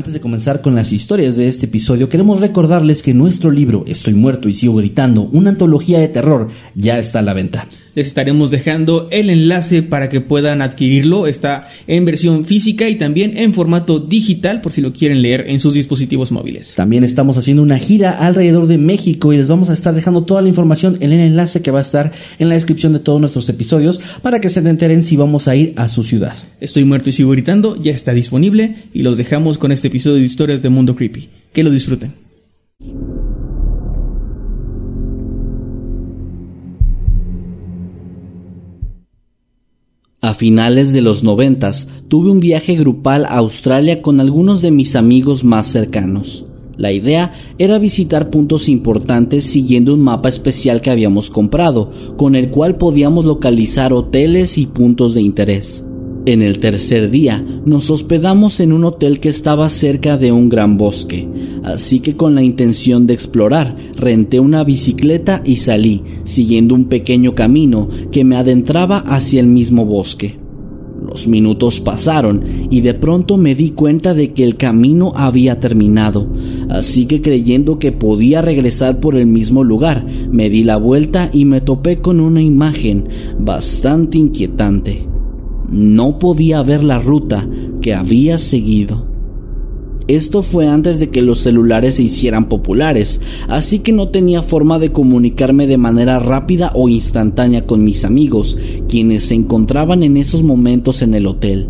Antes de comenzar con las historias de este episodio, queremos recordarles que nuestro libro Estoy muerto y sigo gritando, una antología de terror, ya está a la venta. Les estaremos dejando el enlace para que puedan adquirirlo. Está en versión física y también en formato digital por si lo quieren leer en sus dispositivos móviles. También estamos haciendo una gira alrededor de México y les vamos a estar dejando toda la información en el enlace que va a estar en la descripción de todos nuestros episodios para que se enteren si vamos a ir a su ciudad. Estoy muerto y sigo gritando, ya está disponible y los dejamos con este episodio de historias de Mundo Creepy. Que lo disfruten. A finales de los noventas tuve un viaje grupal a Australia con algunos de mis amigos más cercanos. La idea era visitar puntos importantes siguiendo un mapa especial que habíamos comprado, con el cual podíamos localizar hoteles y puntos de interés. En el tercer día nos hospedamos en un hotel que estaba cerca de un gran bosque, así que con la intención de explorar renté una bicicleta y salí, siguiendo un pequeño camino que me adentraba hacia el mismo bosque. Los minutos pasaron y de pronto me di cuenta de que el camino había terminado, así que creyendo que podía regresar por el mismo lugar, me di la vuelta y me topé con una imagen bastante inquietante no podía ver la ruta que había seguido. Esto fue antes de que los celulares se hicieran populares, así que no tenía forma de comunicarme de manera rápida o instantánea con mis amigos, quienes se encontraban en esos momentos en el hotel.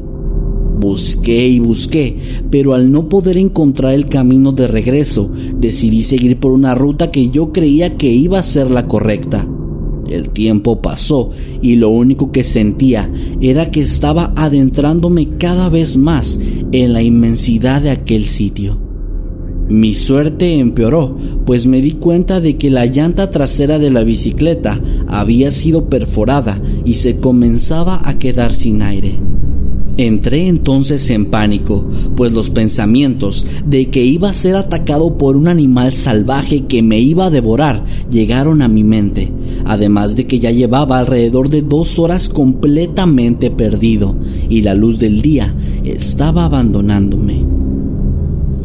Busqué y busqué, pero al no poder encontrar el camino de regreso, decidí seguir por una ruta que yo creía que iba a ser la correcta. El tiempo pasó y lo único que sentía era que estaba adentrándome cada vez más en la inmensidad de aquel sitio. Mi suerte empeoró, pues me di cuenta de que la llanta trasera de la bicicleta había sido perforada y se comenzaba a quedar sin aire. Entré entonces en pánico, pues los pensamientos de que iba a ser atacado por un animal salvaje que me iba a devorar llegaron a mi mente, además de que ya llevaba alrededor de dos horas completamente perdido y la luz del día estaba abandonándome.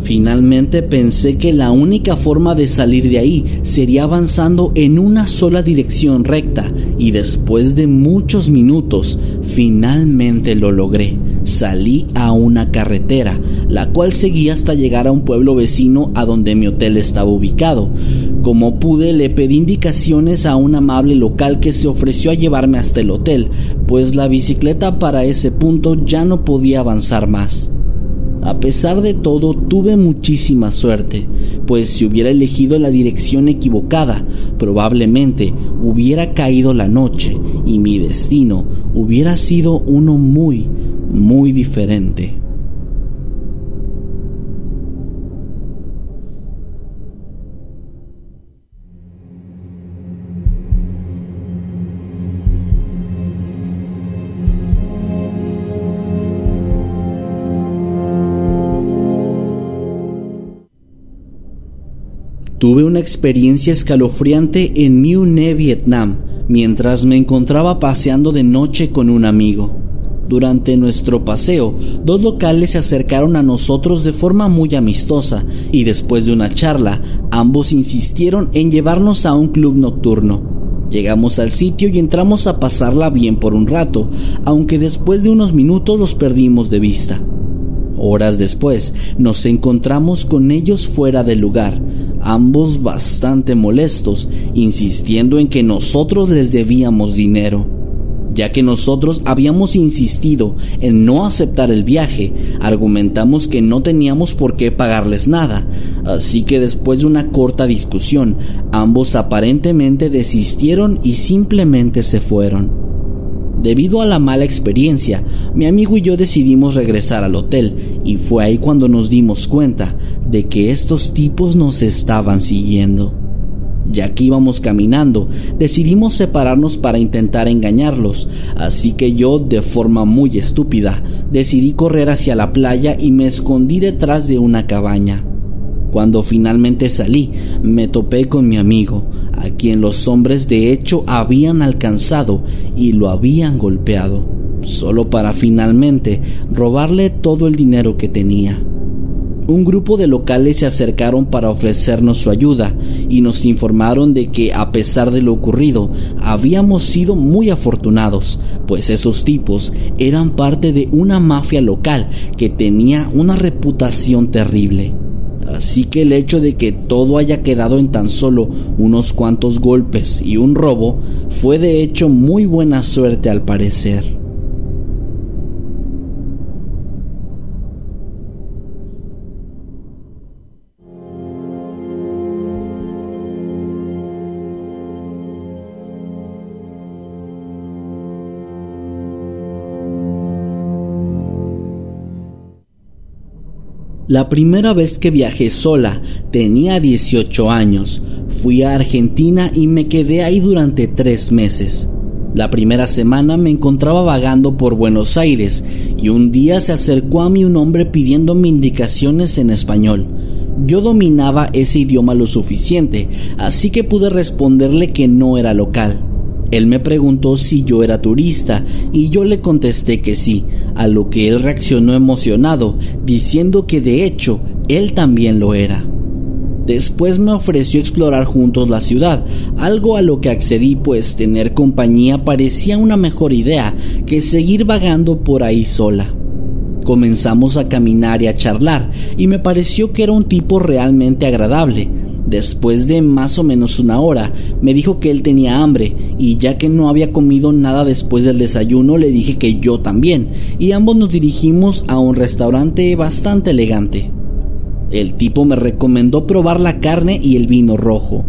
Finalmente pensé que la única forma de salir de ahí sería avanzando en una sola dirección recta y después de muchos minutos finalmente lo logré. Salí a una carretera, la cual seguía hasta llegar a un pueblo vecino a donde mi hotel estaba ubicado. Como pude le pedí indicaciones a un amable local que se ofreció a llevarme hasta el hotel, pues la bicicleta para ese punto ya no podía avanzar más. A pesar de todo, tuve muchísima suerte, pues si hubiera elegido la dirección equivocada, probablemente hubiera caído la noche y mi destino hubiera sido uno muy, muy diferente. Tuve una experiencia escalofriante en New Ne, Vietnam, mientras me encontraba paseando de noche con un amigo. Durante nuestro paseo, dos locales se acercaron a nosotros de forma muy amistosa y después de una charla, ambos insistieron en llevarnos a un club nocturno. Llegamos al sitio y entramos a pasarla bien por un rato, aunque después de unos minutos los perdimos de vista. Horas después nos encontramos con ellos fuera del lugar, ambos bastante molestos, insistiendo en que nosotros les debíamos dinero ya que nosotros habíamos insistido en no aceptar el viaje, argumentamos que no teníamos por qué pagarles nada, así que después de una corta discusión, ambos aparentemente desistieron y simplemente se fueron. Debido a la mala experiencia, mi amigo y yo decidimos regresar al hotel y fue ahí cuando nos dimos cuenta de que estos tipos nos estaban siguiendo. Ya que íbamos caminando, decidimos separarnos para intentar engañarlos, así que yo, de forma muy estúpida, decidí correr hacia la playa y me escondí detrás de una cabaña. Cuando finalmente salí, me topé con mi amigo, a quien los hombres de hecho habían alcanzado y lo habían golpeado, solo para finalmente robarle todo el dinero que tenía un grupo de locales se acercaron para ofrecernos su ayuda y nos informaron de que a pesar de lo ocurrido habíamos sido muy afortunados, pues esos tipos eran parte de una mafia local que tenía una reputación terrible. Así que el hecho de que todo haya quedado en tan solo unos cuantos golpes y un robo fue de hecho muy buena suerte al parecer. La primera vez que viajé sola tenía 18 años. Fui a Argentina y me quedé ahí durante tres meses. La primera semana me encontraba vagando por Buenos Aires y un día se acercó a mí un hombre pidiéndome indicaciones en español. Yo dominaba ese idioma lo suficiente, así que pude responderle que no era local. Él me preguntó si yo era turista y yo le contesté que sí, a lo que él reaccionó emocionado, diciendo que de hecho él también lo era. Después me ofreció explorar juntos la ciudad, algo a lo que accedí pues tener compañía parecía una mejor idea que seguir vagando por ahí sola. Comenzamos a caminar y a charlar y me pareció que era un tipo realmente agradable, Después de más o menos una hora, me dijo que él tenía hambre y ya que no había comido nada después del desayuno, le dije que yo también y ambos nos dirigimos a un restaurante bastante elegante. El tipo me recomendó probar la carne y el vino rojo.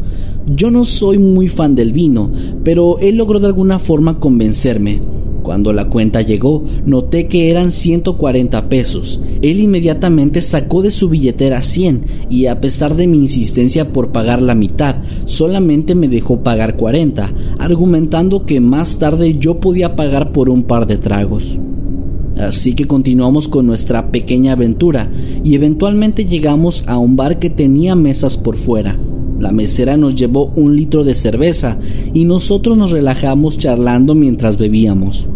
Yo no soy muy fan del vino, pero él logró de alguna forma convencerme. Cuando la cuenta llegó, noté que eran 140 pesos. Él inmediatamente sacó de su billetera 100 y a pesar de mi insistencia por pagar la mitad, solamente me dejó pagar 40, argumentando que más tarde yo podía pagar por un par de tragos. Así que continuamos con nuestra pequeña aventura y eventualmente llegamos a un bar que tenía mesas por fuera. La mesera nos llevó un litro de cerveza y nosotros nos relajamos charlando mientras bebíamos.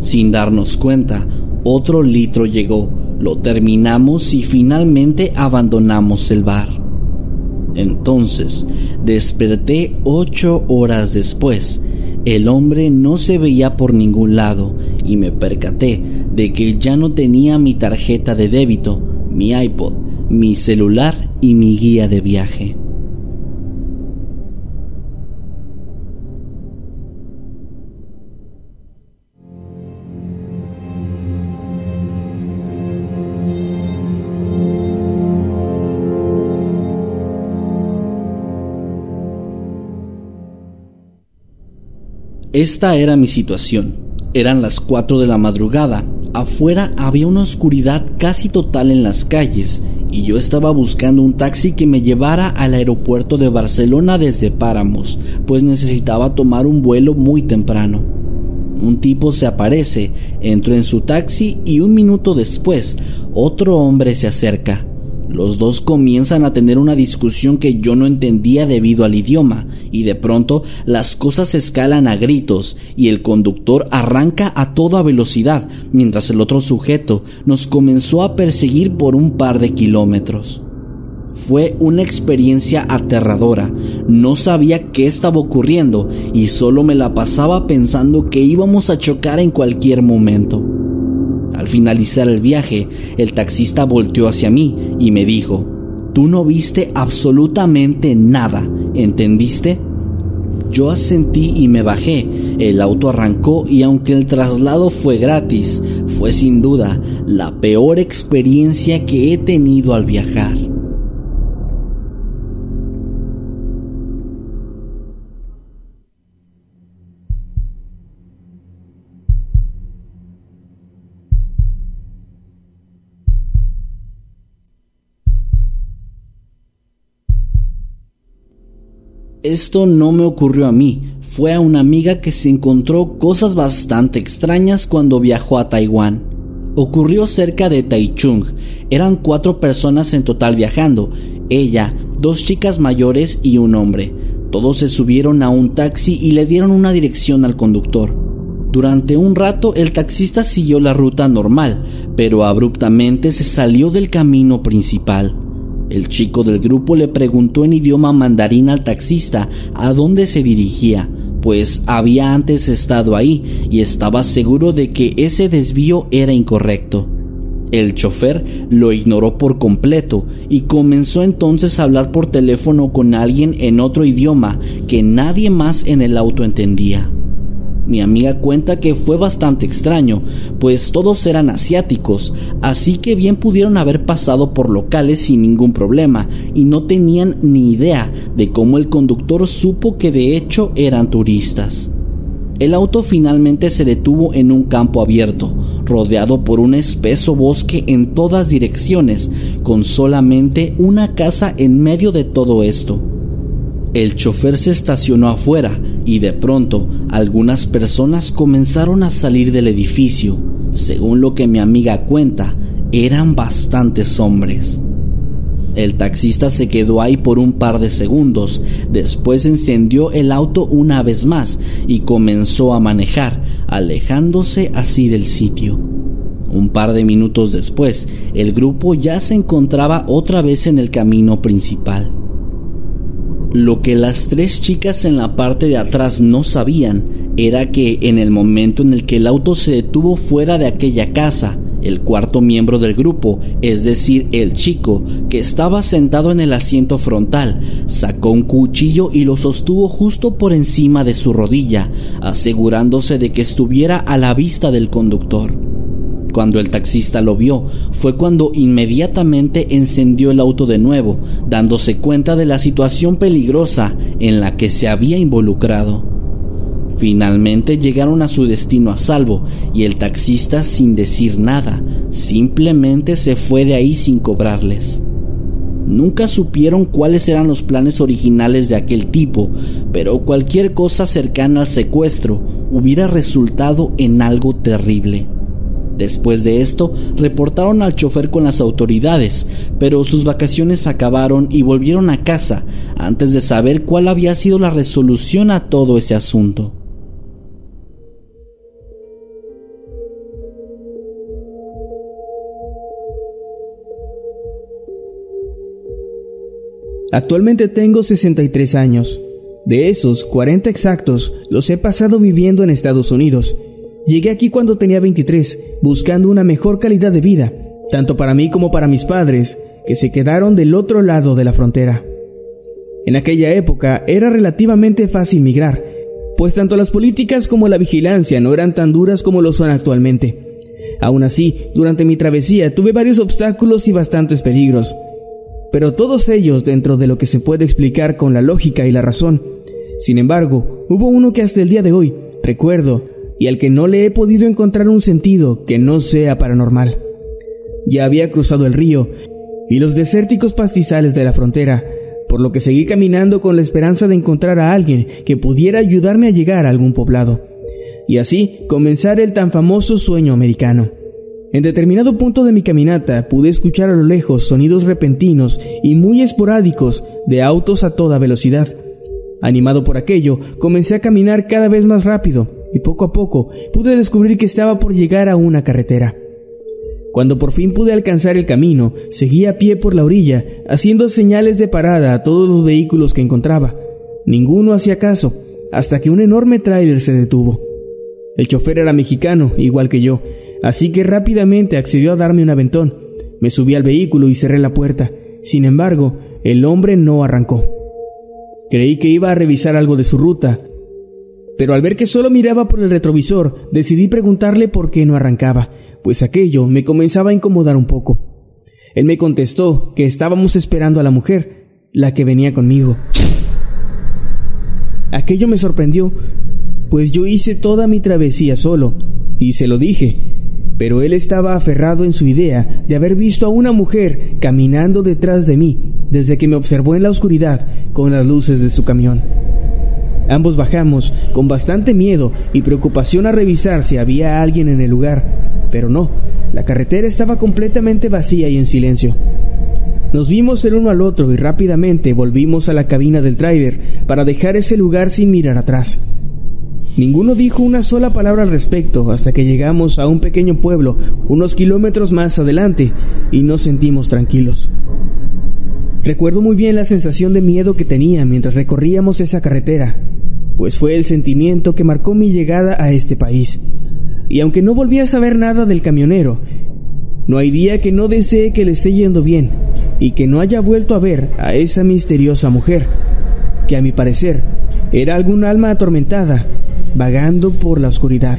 Sin darnos cuenta, otro litro llegó, lo terminamos y finalmente abandonamos el bar. Entonces, desperté ocho horas después. El hombre no se veía por ningún lado y me percaté de que ya no tenía mi tarjeta de débito, mi iPod, mi celular y mi guía de viaje. Esta era mi situación. Eran las 4 de la madrugada. Afuera había una oscuridad casi total en las calles y yo estaba buscando un taxi que me llevara al aeropuerto de Barcelona desde Páramos, pues necesitaba tomar un vuelo muy temprano. Un tipo se aparece, entro en su taxi y un minuto después otro hombre se acerca. Los dos comienzan a tener una discusión que yo no entendía debido al idioma, y de pronto las cosas escalan a gritos y el conductor arranca a toda velocidad, mientras el otro sujeto nos comenzó a perseguir por un par de kilómetros. Fue una experiencia aterradora. No sabía qué estaba ocurriendo y solo me la pasaba pensando que íbamos a chocar en cualquier momento. Al finalizar el viaje, el taxista volteó hacia mí y me dijo, Tú no viste absolutamente nada, ¿entendiste? Yo asentí y me bajé. El auto arrancó y aunque el traslado fue gratis, fue sin duda la peor experiencia que he tenido al viajar. Esto no me ocurrió a mí, fue a una amiga que se encontró cosas bastante extrañas cuando viajó a Taiwán. Ocurrió cerca de Taichung. Eran cuatro personas en total viajando. Ella, dos chicas mayores y un hombre. Todos se subieron a un taxi y le dieron una dirección al conductor. Durante un rato el taxista siguió la ruta normal, pero abruptamente se salió del camino principal. El chico del grupo le preguntó en idioma mandarín al taxista a dónde se dirigía, pues había antes estado ahí y estaba seguro de que ese desvío era incorrecto. El chofer lo ignoró por completo y comenzó entonces a hablar por teléfono con alguien en otro idioma que nadie más en el auto entendía. Mi amiga cuenta que fue bastante extraño, pues todos eran asiáticos, así que bien pudieron haber pasado por locales sin ningún problema y no tenían ni idea de cómo el conductor supo que de hecho eran turistas. El auto finalmente se detuvo en un campo abierto, rodeado por un espeso bosque en todas direcciones, con solamente una casa en medio de todo esto. El chofer se estacionó afuera y de pronto algunas personas comenzaron a salir del edificio. Según lo que mi amiga cuenta, eran bastantes hombres. El taxista se quedó ahí por un par de segundos, después encendió el auto una vez más y comenzó a manejar, alejándose así del sitio. Un par de minutos después, el grupo ya se encontraba otra vez en el camino principal. Lo que las tres chicas en la parte de atrás no sabían era que en el momento en el que el auto se detuvo fuera de aquella casa, el cuarto miembro del grupo, es decir, el chico, que estaba sentado en el asiento frontal, sacó un cuchillo y lo sostuvo justo por encima de su rodilla, asegurándose de que estuviera a la vista del conductor. Cuando el taxista lo vio, fue cuando inmediatamente encendió el auto de nuevo, dándose cuenta de la situación peligrosa en la que se había involucrado. Finalmente llegaron a su destino a salvo y el taxista sin decir nada, simplemente se fue de ahí sin cobrarles. Nunca supieron cuáles eran los planes originales de aquel tipo, pero cualquier cosa cercana al secuestro hubiera resultado en algo terrible. Después de esto, reportaron al chofer con las autoridades, pero sus vacaciones acabaron y volvieron a casa antes de saber cuál había sido la resolución a todo ese asunto. Actualmente tengo 63 años. De esos 40 exactos los he pasado viviendo en Estados Unidos Llegué aquí cuando tenía 23, buscando una mejor calidad de vida, tanto para mí como para mis padres, que se quedaron del otro lado de la frontera. En aquella época era relativamente fácil migrar, pues tanto las políticas como la vigilancia no eran tan duras como lo son actualmente. Aún así, durante mi travesía tuve varios obstáculos y bastantes peligros, pero todos ellos dentro de lo que se puede explicar con la lógica y la razón. Sin embargo, hubo uno que hasta el día de hoy recuerdo y al que no le he podido encontrar un sentido que no sea paranormal. Ya había cruzado el río y los desérticos pastizales de la frontera, por lo que seguí caminando con la esperanza de encontrar a alguien que pudiera ayudarme a llegar a algún poblado, y así comenzar el tan famoso sueño americano. En determinado punto de mi caminata pude escuchar a lo lejos sonidos repentinos y muy esporádicos de autos a toda velocidad. Animado por aquello, comencé a caminar cada vez más rápido y poco a poco pude descubrir que estaba por llegar a una carretera. Cuando por fin pude alcanzar el camino, seguí a pie por la orilla, haciendo señales de parada a todos los vehículos que encontraba. Ninguno hacía caso, hasta que un enorme tráiler se detuvo. El chofer era mexicano, igual que yo, así que rápidamente accedió a darme un aventón. Me subí al vehículo y cerré la puerta. Sin embargo, el hombre no arrancó. Creí que iba a revisar algo de su ruta, pero al ver que solo miraba por el retrovisor, decidí preguntarle por qué no arrancaba, pues aquello me comenzaba a incomodar un poco. Él me contestó que estábamos esperando a la mujer, la que venía conmigo. Aquello me sorprendió, pues yo hice toda mi travesía solo, y se lo dije, pero él estaba aferrado en su idea de haber visto a una mujer caminando detrás de mí desde que me observó en la oscuridad con las luces de su camión. Ambos bajamos con bastante miedo y preocupación a revisar si había alguien en el lugar, pero no, la carretera estaba completamente vacía y en silencio. Nos vimos el uno al otro y rápidamente volvimos a la cabina del tráiler para dejar ese lugar sin mirar atrás. Ninguno dijo una sola palabra al respecto hasta que llegamos a un pequeño pueblo unos kilómetros más adelante y nos sentimos tranquilos. Recuerdo muy bien la sensación de miedo que tenía mientras recorríamos esa carretera, pues fue el sentimiento que marcó mi llegada a este país. Y aunque no volví a saber nada del camionero, no hay día que no desee que le esté yendo bien y que no haya vuelto a ver a esa misteriosa mujer, que a mi parecer era algún alma atormentada vagando por la oscuridad.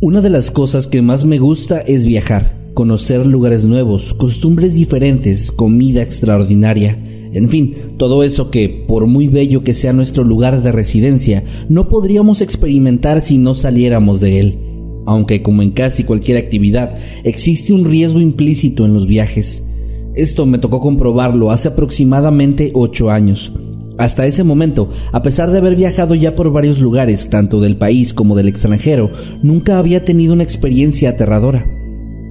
Una de las cosas que más me gusta es viajar, conocer lugares nuevos, costumbres diferentes, comida extraordinaria, en fin, todo eso que, por muy bello que sea nuestro lugar de residencia, no podríamos experimentar si no saliéramos de él aunque como en casi cualquier actividad, existe un riesgo implícito en los viajes. Esto me tocó comprobarlo hace aproximadamente ocho años. Hasta ese momento, a pesar de haber viajado ya por varios lugares, tanto del país como del extranjero, nunca había tenido una experiencia aterradora.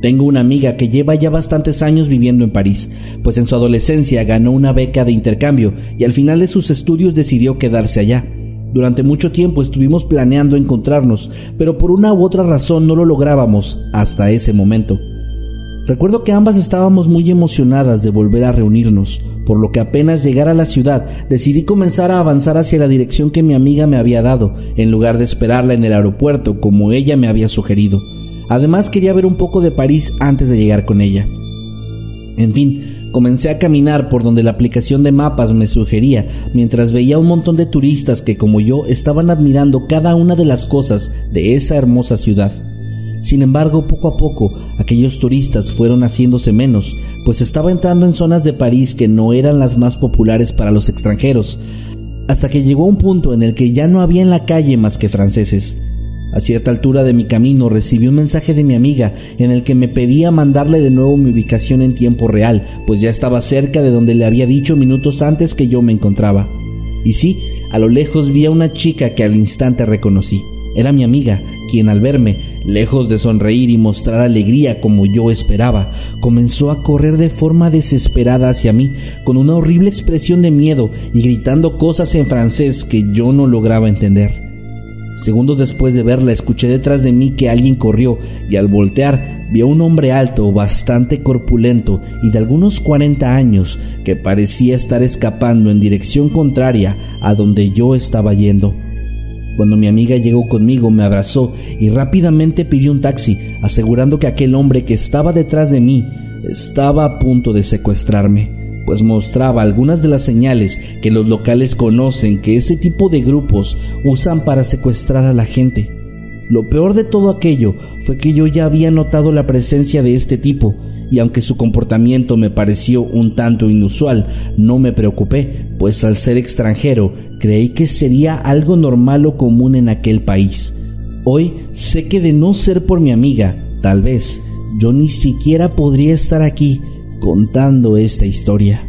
Tengo una amiga que lleva ya bastantes años viviendo en París, pues en su adolescencia ganó una beca de intercambio y al final de sus estudios decidió quedarse allá. Durante mucho tiempo estuvimos planeando encontrarnos, pero por una u otra razón no lo lográbamos hasta ese momento. Recuerdo que ambas estábamos muy emocionadas de volver a reunirnos, por lo que apenas llegar a la ciudad decidí comenzar a avanzar hacia la dirección que mi amiga me había dado, en lugar de esperarla en el aeropuerto como ella me había sugerido. Además quería ver un poco de París antes de llegar con ella. En fin, Comencé a caminar por donde la aplicación de mapas me sugería, mientras veía un montón de turistas que como yo estaban admirando cada una de las cosas de esa hermosa ciudad. Sin embargo, poco a poco, aquellos turistas fueron haciéndose menos, pues estaba entrando en zonas de París que no eran las más populares para los extranjeros, hasta que llegó un punto en el que ya no había en la calle más que franceses. A cierta altura de mi camino recibí un mensaje de mi amiga en el que me pedía mandarle de nuevo mi ubicación en tiempo real, pues ya estaba cerca de donde le había dicho minutos antes que yo me encontraba. Y sí, a lo lejos vi a una chica que al instante reconocí. Era mi amiga, quien al verme, lejos de sonreír y mostrar alegría como yo esperaba, comenzó a correr de forma desesperada hacia mí, con una horrible expresión de miedo y gritando cosas en francés que yo no lograba entender. Segundos después de verla, escuché detrás de mí que alguien corrió y al voltear vi a un hombre alto, bastante corpulento y de algunos 40 años que parecía estar escapando en dirección contraria a donde yo estaba yendo. Cuando mi amiga llegó conmigo me abrazó y rápidamente pidió un taxi, asegurando que aquel hombre que estaba detrás de mí estaba a punto de secuestrarme pues mostraba algunas de las señales que los locales conocen que ese tipo de grupos usan para secuestrar a la gente. Lo peor de todo aquello fue que yo ya había notado la presencia de este tipo, y aunque su comportamiento me pareció un tanto inusual, no me preocupé, pues al ser extranjero creí que sería algo normal o común en aquel país. Hoy sé que de no ser por mi amiga, tal vez yo ni siquiera podría estar aquí contando esta historia.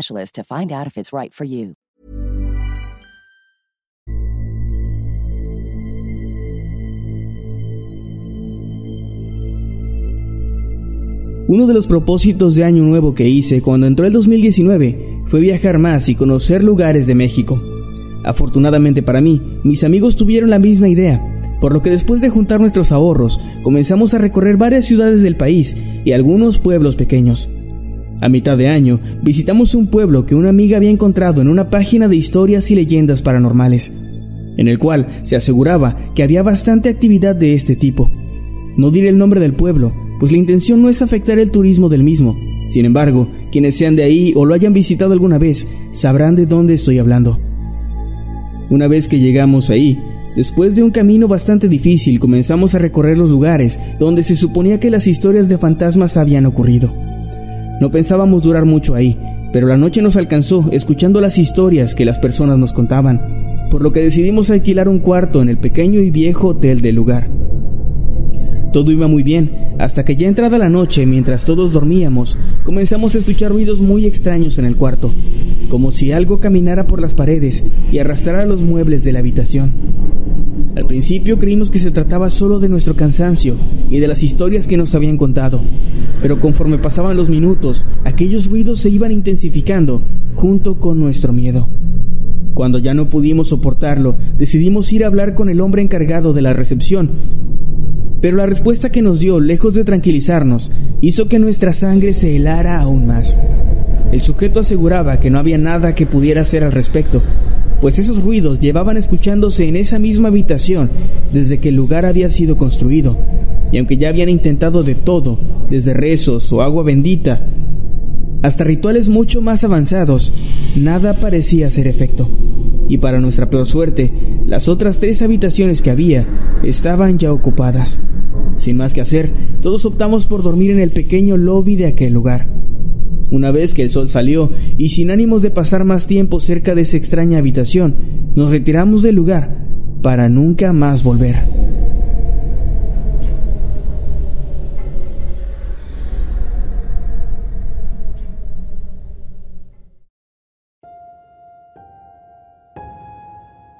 specialist to find out if it's right for you. Uno de los propósitos de Año Nuevo que hice cuando entró el 2019 fue viajar más y conocer lugares de México. Afortunadamente para mí, mis amigos tuvieron la misma idea, por lo que después de juntar nuestros ahorros, comenzamos a recorrer varias ciudades del país y algunos pueblos pequeños. A mitad de año, visitamos un pueblo que una amiga había encontrado en una página de historias y leyendas paranormales, en el cual se aseguraba que había bastante actividad de este tipo. No diré el nombre del pueblo, pues la intención no es afectar el turismo del mismo. Sin embargo, quienes sean de ahí o lo hayan visitado alguna vez, sabrán de dónde estoy hablando. Una vez que llegamos ahí, después de un camino bastante difícil, comenzamos a recorrer los lugares donde se suponía que las historias de fantasmas habían ocurrido. No pensábamos durar mucho ahí, pero la noche nos alcanzó escuchando las historias que las personas nos contaban, por lo que decidimos alquilar un cuarto en el pequeño y viejo hotel del lugar. Todo iba muy bien, hasta que ya entrada la noche, mientras todos dormíamos, comenzamos a escuchar ruidos muy extraños en el cuarto, como si algo caminara por las paredes y arrastrara los muebles de la habitación. Al principio creímos que se trataba solo de nuestro cansancio y de las historias que nos habían contado, pero conforme pasaban los minutos, aquellos ruidos se iban intensificando junto con nuestro miedo. Cuando ya no pudimos soportarlo, decidimos ir a hablar con el hombre encargado de la recepción, pero la respuesta que nos dio, lejos de tranquilizarnos, hizo que nuestra sangre se helara aún más. El sujeto aseguraba que no había nada que pudiera hacer al respecto, pues esos ruidos llevaban escuchándose en esa misma habitación desde que el lugar había sido construido, y aunque ya habían intentado de todo, desde rezos o agua bendita, hasta rituales mucho más avanzados, nada parecía hacer efecto. Y para nuestra peor suerte, las otras tres habitaciones que había estaban ya ocupadas. Sin más que hacer, todos optamos por dormir en el pequeño lobby de aquel lugar. Una vez que el sol salió y sin ánimos de pasar más tiempo cerca de esa extraña habitación, nos retiramos del lugar para nunca más volver.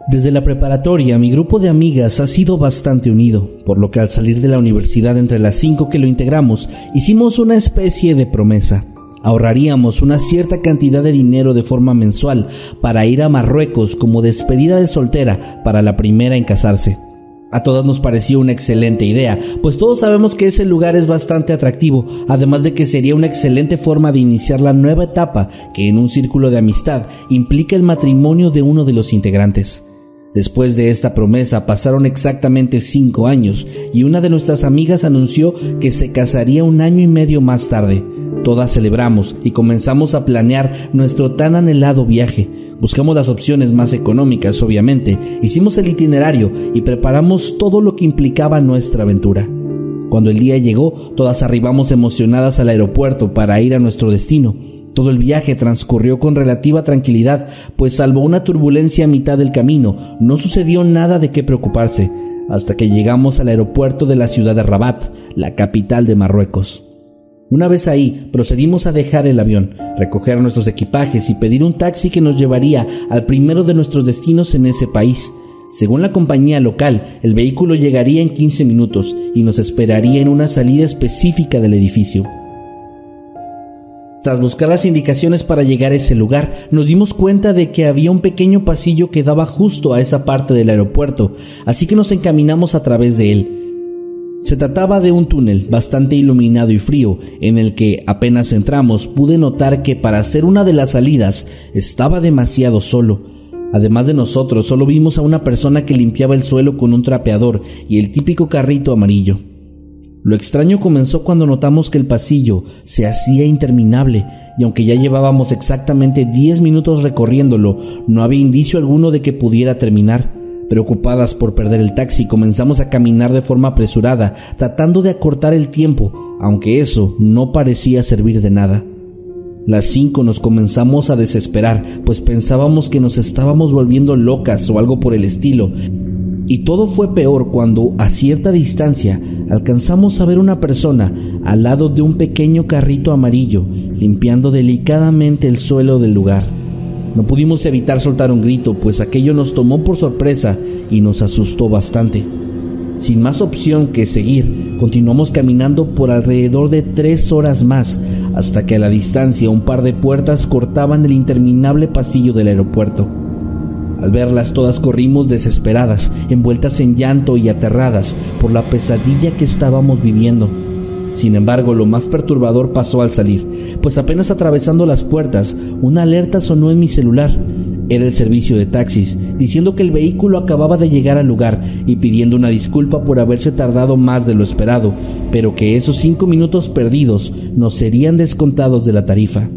Desde la preparatoria mi grupo de amigas ha sido bastante unido, por lo que al salir de la universidad entre las cinco que lo integramos hicimos una especie de promesa ahorraríamos una cierta cantidad de dinero de forma mensual para ir a Marruecos como despedida de soltera para la primera en casarse. A todas nos pareció una excelente idea, pues todos sabemos que ese lugar es bastante atractivo, además de que sería una excelente forma de iniciar la nueva etapa que en un círculo de amistad implica el matrimonio de uno de los integrantes. Después de esta promesa pasaron exactamente cinco años y una de nuestras amigas anunció que se casaría un año y medio más tarde. Todas celebramos y comenzamos a planear nuestro tan anhelado viaje. Buscamos las opciones más económicas, obviamente, hicimos el itinerario y preparamos todo lo que implicaba nuestra aventura. Cuando el día llegó, todas arribamos emocionadas al aeropuerto para ir a nuestro destino. Todo el viaje transcurrió con relativa tranquilidad, pues salvo una turbulencia a mitad del camino, no sucedió nada de qué preocuparse, hasta que llegamos al aeropuerto de la ciudad de Rabat, la capital de Marruecos. Una vez ahí, procedimos a dejar el avión, recoger nuestros equipajes y pedir un taxi que nos llevaría al primero de nuestros destinos en ese país. Según la compañía local, el vehículo llegaría en 15 minutos y nos esperaría en una salida específica del edificio. Tras buscar las indicaciones para llegar a ese lugar, nos dimos cuenta de que había un pequeño pasillo que daba justo a esa parte del aeropuerto, así que nos encaminamos a través de él. Se trataba de un túnel bastante iluminado y frío, en el que apenas entramos pude notar que para ser una de las salidas estaba demasiado solo. Además de nosotros, solo vimos a una persona que limpiaba el suelo con un trapeador y el típico carrito amarillo. Lo extraño comenzó cuando notamos que el pasillo se hacía interminable y aunque ya llevábamos exactamente 10 minutos recorriéndolo, no había indicio alguno de que pudiera terminar. Preocupadas por perder el taxi, comenzamos a caminar de forma apresurada, tratando de acortar el tiempo, aunque eso no parecía servir de nada. Las cinco nos comenzamos a desesperar, pues pensábamos que nos estábamos volviendo locas o algo por el estilo, y todo fue peor cuando, a cierta distancia, alcanzamos a ver una persona al lado de un pequeño carrito amarillo, limpiando delicadamente el suelo del lugar. No pudimos evitar soltar un grito, pues aquello nos tomó por sorpresa y nos asustó bastante. Sin más opción que seguir, continuamos caminando por alrededor de tres horas más, hasta que a la distancia un par de puertas cortaban el interminable pasillo del aeropuerto. Al verlas todas corrimos desesperadas, envueltas en llanto y aterradas por la pesadilla que estábamos viviendo. Sin embargo, lo más perturbador pasó al salir, pues apenas atravesando las puertas, una alerta sonó en mi celular. Era el servicio de taxis, diciendo que el vehículo acababa de llegar al lugar y pidiendo una disculpa por haberse tardado más de lo esperado, pero que esos cinco minutos perdidos nos serían descontados de la tarifa.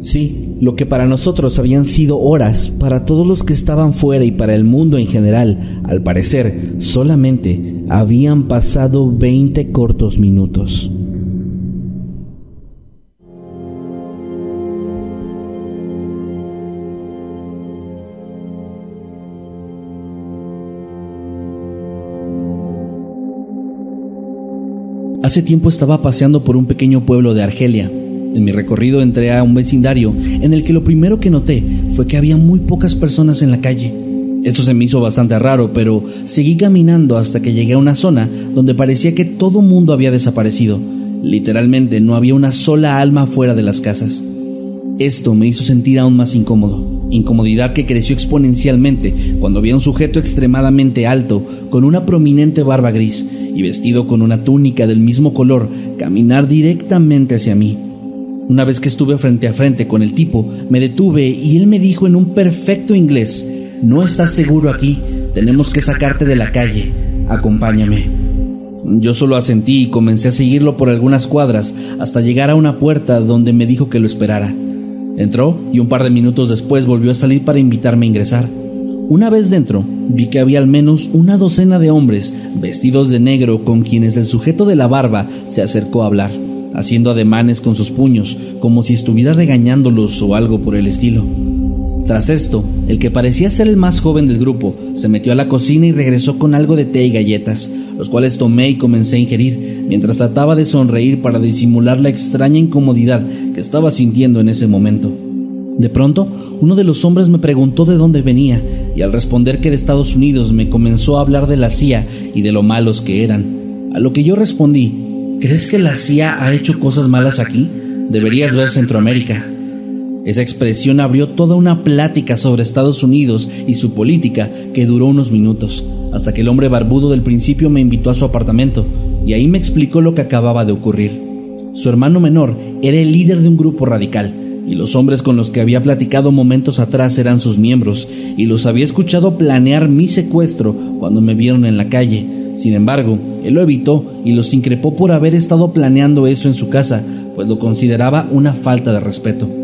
Sí, lo que para nosotros habían sido horas, para todos los que estaban fuera y para el mundo en general, al parecer, solamente habían pasado 20 cortos minutos. Hace tiempo estaba paseando por un pequeño pueblo de Argelia, en mi recorrido entré a un vecindario en el que lo primero que noté fue que había muy pocas personas en la calle. Esto se me hizo bastante raro, pero seguí caminando hasta que llegué a una zona donde parecía que todo mundo había desaparecido. Literalmente no había una sola alma fuera de las casas. Esto me hizo sentir aún más incómodo, incomodidad que creció exponencialmente cuando vi a un sujeto extremadamente alto, con una prominente barba gris y vestido con una túnica del mismo color, caminar directamente hacia mí. Una vez que estuve frente a frente con el tipo, me detuve y él me dijo en un perfecto inglés, no estás seguro aquí, tenemos que sacarte de la calle, acompáñame. Yo solo asentí y comencé a seguirlo por algunas cuadras hasta llegar a una puerta donde me dijo que lo esperara. Entró y un par de minutos después volvió a salir para invitarme a ingresar. Una vez dentro, vi que había al menos una docena de hombres vestidos de negro con quienes el sujeto de la barba se acercó a hablar haciendo ademanes con sus puños, como si estuviera regañándolos o algo por el estilo. Tras esto, el que parecía ser el más joven del grupo se metió a la cocina y regresó con algo de té y galletas, los cuales tomé y comencé a ingerir, mientras trataba de sonreír para disimular la extraña incomodidad que estaba sintiendo en ese momento. De pronto, uno de los hombres me preguntó de dónde venía, y al responder que de Estados Unidos me comenzó a hablar de la CIA y de lo malos que eran, a lo que yo respondí ¿Crees que la CIA ha hecho cosas malas aquí? Deberías ver Centroamérica. Esa expresión abrió toda una plática sobre Estados Unidos y su política que duró unos minutos, hasta que el hombre barbudo del principio me invitó a su apartamento, y ahí me explicó lo que acababa de ocurrir. Su hermano menor era el líder de un grupo radical, y los hombres con los que había platicado momentos atrás eran sus miembros, y los había escuchado planear mi secuestro cuando me vieron en la calle. Sin embargo, él lo evitó y los increpó por haber estado planeando eso en su casa, pues lo consideraba una falta de respeto.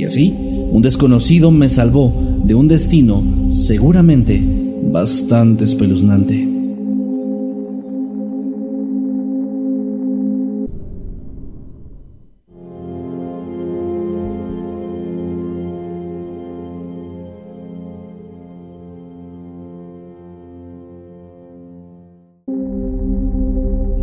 Y así, un desconocido me salvó de un destino seguramente bastante espeluznante.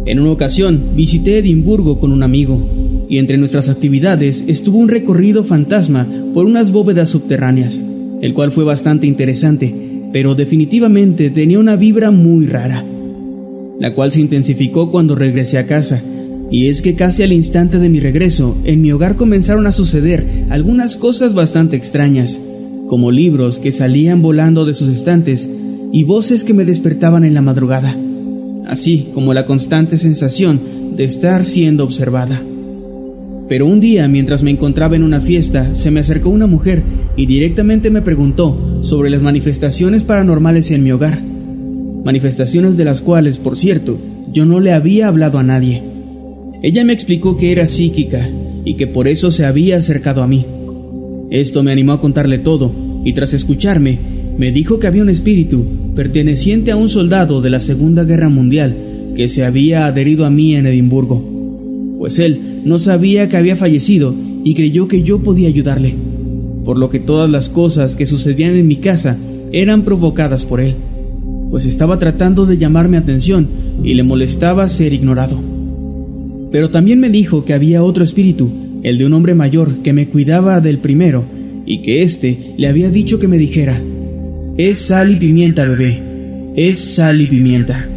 En una ocasión visité Edimburgo con un amigo y entre nuestras actividades estuvo un recorrido fantasma por unas bóvedas subterráneas, el cual fue bastante interesante, pero definitivamente tenía una vibra muy rara, la cual se intensificó cuando regresé a casa. Y es que casi al instante de mi regreso, en mi hogar comenzaron a suceder algunas cosas bastante extrañas, como libros que salían volando de sus estantes y voces que me despertaban en la madrugada, así como la constante sensación de estar siendo observada. Pero un día, mientras me encontraba en una fiesta, se me acercó una mujer y directamente me preguntó sobre las manifestaciones paranormales en mi hogar. Manifestaciones de las cuales, por cierto, yo no le había hablado a nadie. Ella me explicó que era psíquica y que por eso se había acercado a mí. Esto me animó a contarle todo, y tras escucharme, me dijo que había un espíritu perteneciente a un soldado de la Segunda Guerra Mundial que se había adherido a mí en Edimburgo pues él no sabía que había fallecido y creyó que yo podía ayudarle, por lo que todas las cosas que sucedían en mi casa eran provocadas por él, pues estaba tratando de llamarme atención y le molestaba ser ignorado. Pero también me dijo que había otro espíritu, el de un hombre mayor que me cuidaba del primero, y que éste le había dicho que me dijera, es sal y pimienta, bebé, es sal y pimienta.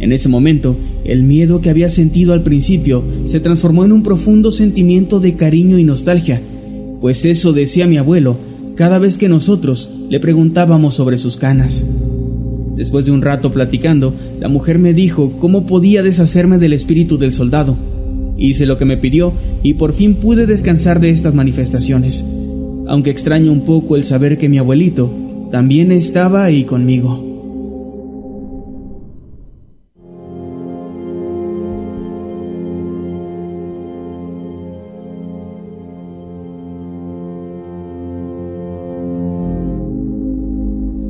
En ese momento, el miedo que había sentido al principio se transformó en un profundo sentimiento de cariño y nostalgia, pues eso decía mi abuelo cada vez que nosotros le preguntábamos sobre sus canas. Después de un rato platicando, la mujer me dijo cómo podía deshacerme del espíritu del soldado. Hice lo que me pidió y por fin pude descansar de estas manifestaciones, aunque extraño un poco el saber que mi abuelito también estaba ahí conmigo.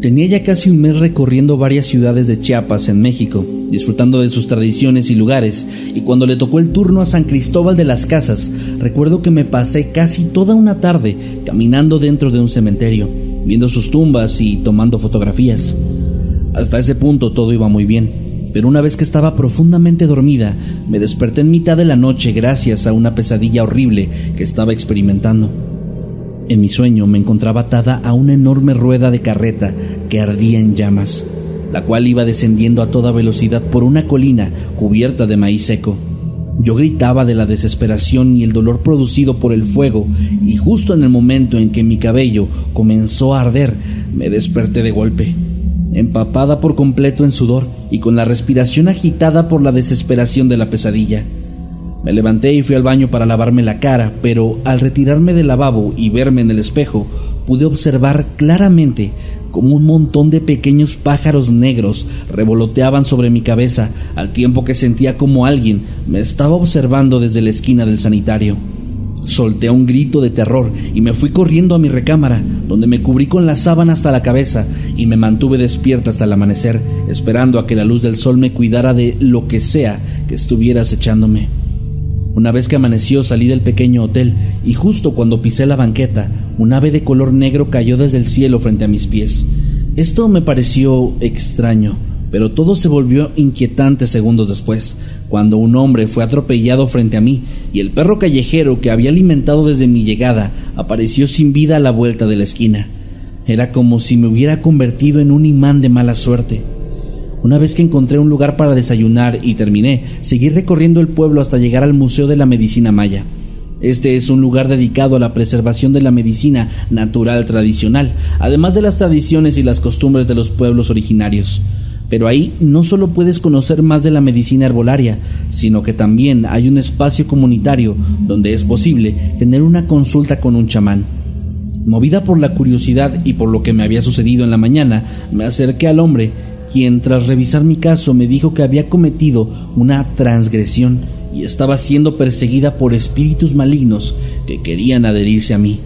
Tenía ya casi un mes recorriendo varias ciudades de Chiapas en México, disfrutando de sus tradiciones y lugares, y cuando le tocó el turno a San Cristóbal de las Casas, recuerdo que me pasé casi toda una tarde caminando dentro de un cementerio, viendo sus tumbas y tomando fotografías. Hasta ese punto todo iba muy bien, pero una vez que estaba profundamente dormida, me desperté en mitad de la noche gracias a una pesadilla horrible que estaba experimentando. En mi sueño me encontraba atada a una enorme rueda de carreta que ardía en llamas, la cual iba descendiendo a toda velocidad por una colina cubierta de maíz seco. Yo gritaba de la desesperación y el dolor producido por el fuego, y justo en el momento en que mi cabello comenzó a arder, me desperté de golpe, empapada por completo en sudor y con la respiración agitada por la desesperación de la pesadilla. Me levanté y fui al baño para lavarme la cara, pero al retirarme del lavabo y verme en el espejo, pude observar claramente como un montón de pequeños pájaros negros revoloteaban sobre mi cabeza al tiempo que sentía como alguien me estaba observando desde la esquina del sanitario. Solté un grito de terror y me fui corriendo a mi recámara, donde me cubrí con la sábana hasta la cabeza y me mantuve despierta hasta el amanecer, esperando a que la luz del sol me cuidara de lo que sea que estuviera acechándome. Una vez que amaneció salí del pequeño hotel y justo cuando pisé la banqueta, un ave de color negro cayó desde el cielo frente a mis pies. Esto me pareció extraño, pero todo se volvió inquietante segundos después, cuando un hombre fue atropellado frente a mí y el perro callejero que había alimentado desde mi llegada apareció sin vida a la vuelta de la esquina. Era como si me hubiera convertido en un imán de mala suerte. Una vez que encontré un lugar para desayunar y terminé, seguí recorriendo el pueblo hasta llegar al Museo de la Medicina Maya. Este es un lugar dedicado a la preservación de la medicina natural tradicional, además de las tradiciones y las costumbres de los pueblos originarios. Pero ahí no solo puedes conocer más de la medicina herbolaria, sino que también hay un espacio comunitario donde es posible tener una consulta con un chamán. Movida por la curiosidad y por lo que me había sucedido en la mañana, me acerqué al hombre quien tras revisar mi caso me dijo que había cometido una transgresión y estaba siendo perseguida por espíritus malignos que querían adherirse a mí.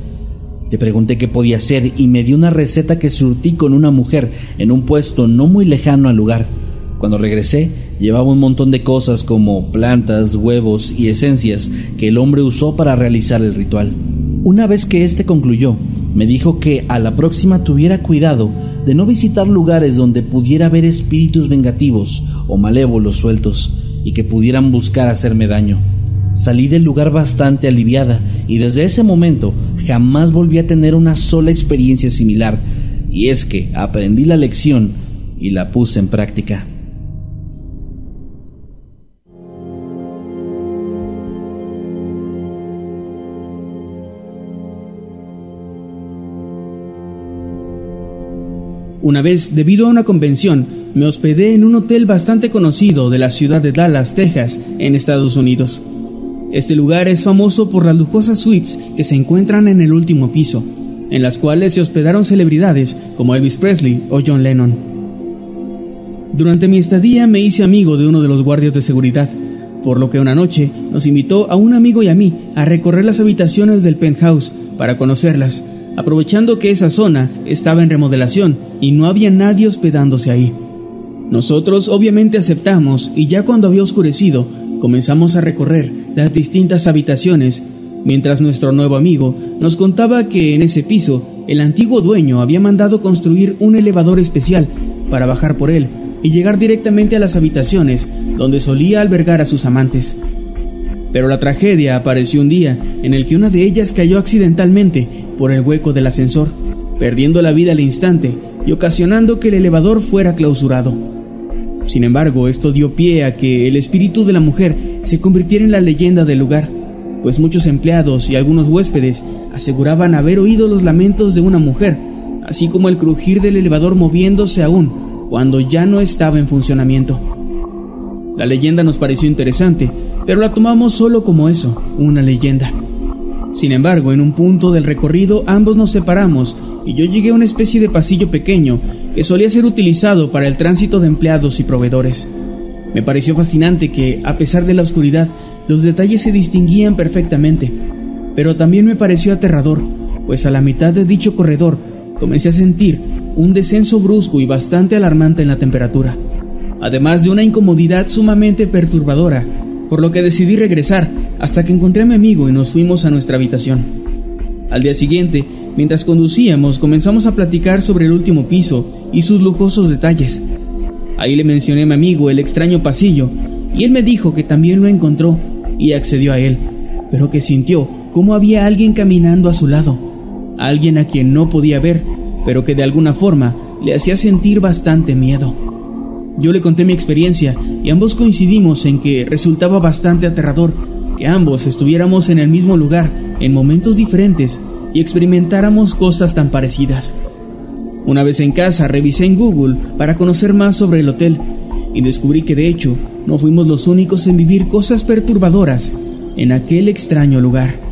Le pregunté qué podía hacer y me dio una receta que surtí con una mujer en un puesto no muy lejano al lugar. Cuando regresé, llevaba un montón de cosas como plantas, huevos y esencias que el hombre usó para realizar el ritual. Una vez que éste concluyó, me dijo que a la próxima tuviera cuidado de no visitar lugares donde pudiera haber espíritus vengativos o malévolos sueltos y que pudieran buscar hacerme daño. Salí del lugar bastante aliviada y desde ese momento jamás volví a tener una sola experiencia similar Y es que aprendí la lección y la puse en práctica. Una vez, debido a una convención, me hospedé en un hotel bastante conocido de la ciudad de Dallas, Texas, en Estados Unidos. Este lugar es famoso por las lujosas suites que se encuentran en el último piso, en las cuales se hospedaron celebridades como Elvis Presley o John Lennon. Durante mi estadía me hice amigo de uno de los guardias de seguridad, por lo que una noche nos invitó a un amigo y a mí a recorrer las habitaciones del penthouse para conocerlas aprovechando que esa zona estaba en remodelación y no había nadie hospedándose ahí. Nosotros obviamente aceptamos y ya cuando había oscurecido comenzamos a recorrer las distintas habitaciones, mientras nuestro nuevo amigo nos contaba que en ese piso el antiguo dueño había mandado construir un elevador especial para bajar por él y llegar directamente a las habitaciones donde solía albergar a sus amantes. Pero la tragedia apareció un día en el que una de ellas cayó accidentalmente por el hueco del ascensor, perdiendo la vida al instante y ocasionando que el elevador fuera clausurado. Sin embargo, esto dio pie a que el espíritu de la mujer se convirtiera en la leyenda del lugar, pues muchos empleados y algunos huéspedes aseguraban haber oído los lamentos de una mujer, así como el crujir del elevador moviéndose aún cuando ya no estaba en funcionamiento. La leyenda nos pareció interesante, pero la tomamos solo como eso, una leyenda. Sin embargo, en un punto del recorrido ambos nos separamos y yo llegué a una especie de pasillo pequeño que solía ser utilizado para el tránsito de empleados y proveedores. Me pareció fascinante que, a pesar de la oscuridad, los detalles se distinguían perfectamente, pero también me pareció aterrador, pues a la mitad de dicho corredor comencé a sentir un descenso brusco y bastante alarmante en la temperatura, además de una incomodidad sumamente perturbadora por lo que decidí regresar hasta que encontré a mi amigo y nos fuimos a nuestra habitación. Al día siguiente, mientras conducíamos, comenzamos a platicar sobre el último piso y sus lujosos detalles. Ahí le mencioné a mi amigo el extraño pasillo y él me dijo que también lo encontró y accedió a él, pero que sintió como había alguien caminando a su lado, alguien a quien no podía ver, pero que de alguna forma le hacía sentir bastante miedo. Yo le conté mi experiencia y ambos coincidimos en que resultaba bastante aterrador que ambos estuviéramos en el mismo lugar en momentos diferentes y experimentáramos cosas tan parecidas. Una vez en casa revisé en Google para conocer más sobre el hotel y descubrí que de hecho no fuimos los únicos en vivir cosas perturbadoras en aquel extraño lugar.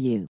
you.